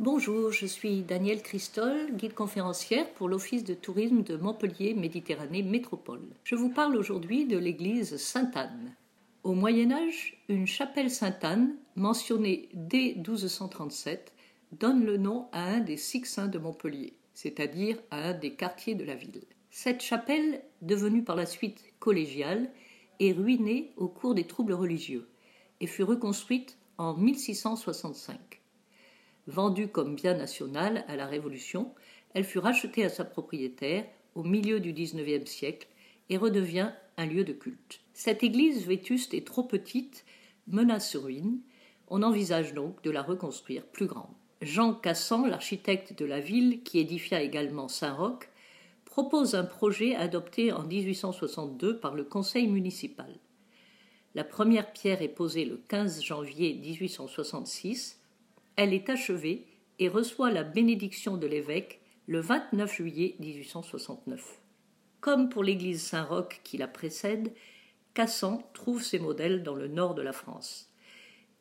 Bonjour, je suis Danielle Christol, guide conférencière pour l'Office de tourisme de Montpellier Méditerranée Métropole. Je vous parle aujourd'hui de l'église Sainte-Anne. Au Moyen Âge, une chapelle Sainte-Anne, mentionnée dès 1237, donne le nom à un des six saints de Montpellier, c'est-à-dire à un des quartiers de la ville. Cette chapelle, devenue par la suite collégiale, est ruinée au cours des troubles religieux et fut reconstruite en 1665. Vendue comme bien national à la Révolution, elle fut rachetée à sa propriétaire au milieu du XIXe siècle et redevient un lieu de culte. Cette église vétuste et trop petite menace ruine. On envisage donc de la reconstruire plus grande. Jean Cassan, l'architecte de la ville, qui édifia également Saint-Roch, propose un projet adopté en 1862 par le conseil municipal. La première pierre est posée le 15 janvier 1866 elle est achevée et reçoit la bénédiction de l'évêque le 29 juillet 1869. Comme pour l'église Saint-Roch qui la précède, Cassan trouve ses modèles dans le nord de la France.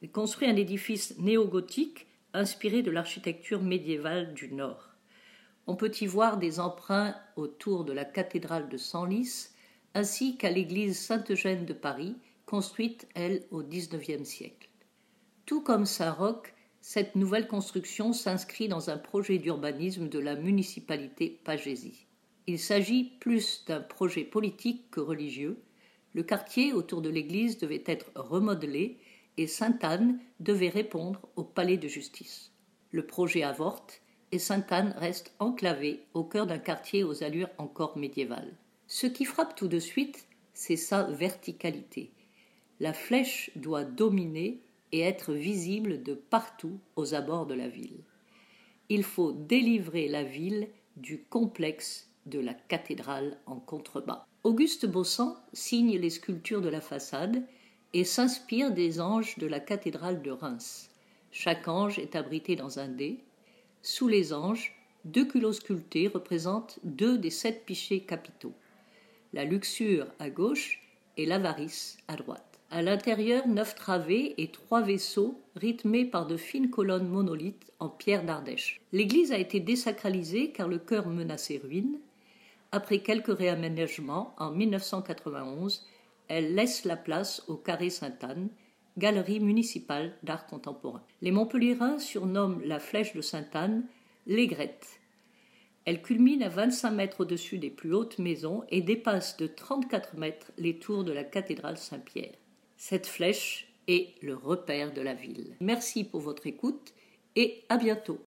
Il construit un édifice néo-gothique inspiré de l'architecture médiévale du nord. On peut y voir des emprunts autour de la cathédrale de Senlis, ainsi qu'à l'église Sainte-Eugène de Paris, construite, elle, au XIXe siècle. Tout comme Saint-Roch, cette nouvelle construction s'inscrit dans un projet d'urbanisme de la municipalité Pagésie. Il s'agit plus d'un projet politique que religieux. Le quartier autour de l'église devait être remodelé et Sainte-Anne devait répondre au palais de justice. Le projet avorte et Sainte-Anne reste enclavée au cœur d'un quartier aux allures encore médiévales. Ce qui frappe tout de suite, c'est sa verticalité. La flèche doit dominer et être visible de partout aux abords de la ville. Il faut délivrer la ville du complexe de la cathédrale en contrebas. Auguste Bossan signe les sculptures de la façade et s'inspire des anges de la cathédrale de Reims. Chaque ange est abrité dans un dé. Sous les anges, deux culots sculptés représentent deux des sept pichets capitaux. La luxure à gauche et l'avarice à droite. À l'intérieur, neuf travées et trois vaisseaux rythmés par de fines colonnes monolithes en pierre d'Ardèche. L'église a été désacralisée car le chœur menaçait ruine. Après quelques réaménagements, en 1991, elle laisse la place au Carré Sainte-Anne, galerie municipale d'art contemporain. Les Montpelliérains surnomment la flèche de Sainte-Anne l'aigrette. Elle culmine à 25 mètres au-dessus des plus hautes maisons et dépasse de 34 mètres les tours de la cathédrale Saint-Pierre. Cette flèche est le repère de la ville. Merci pour votre écoute et à bientôt.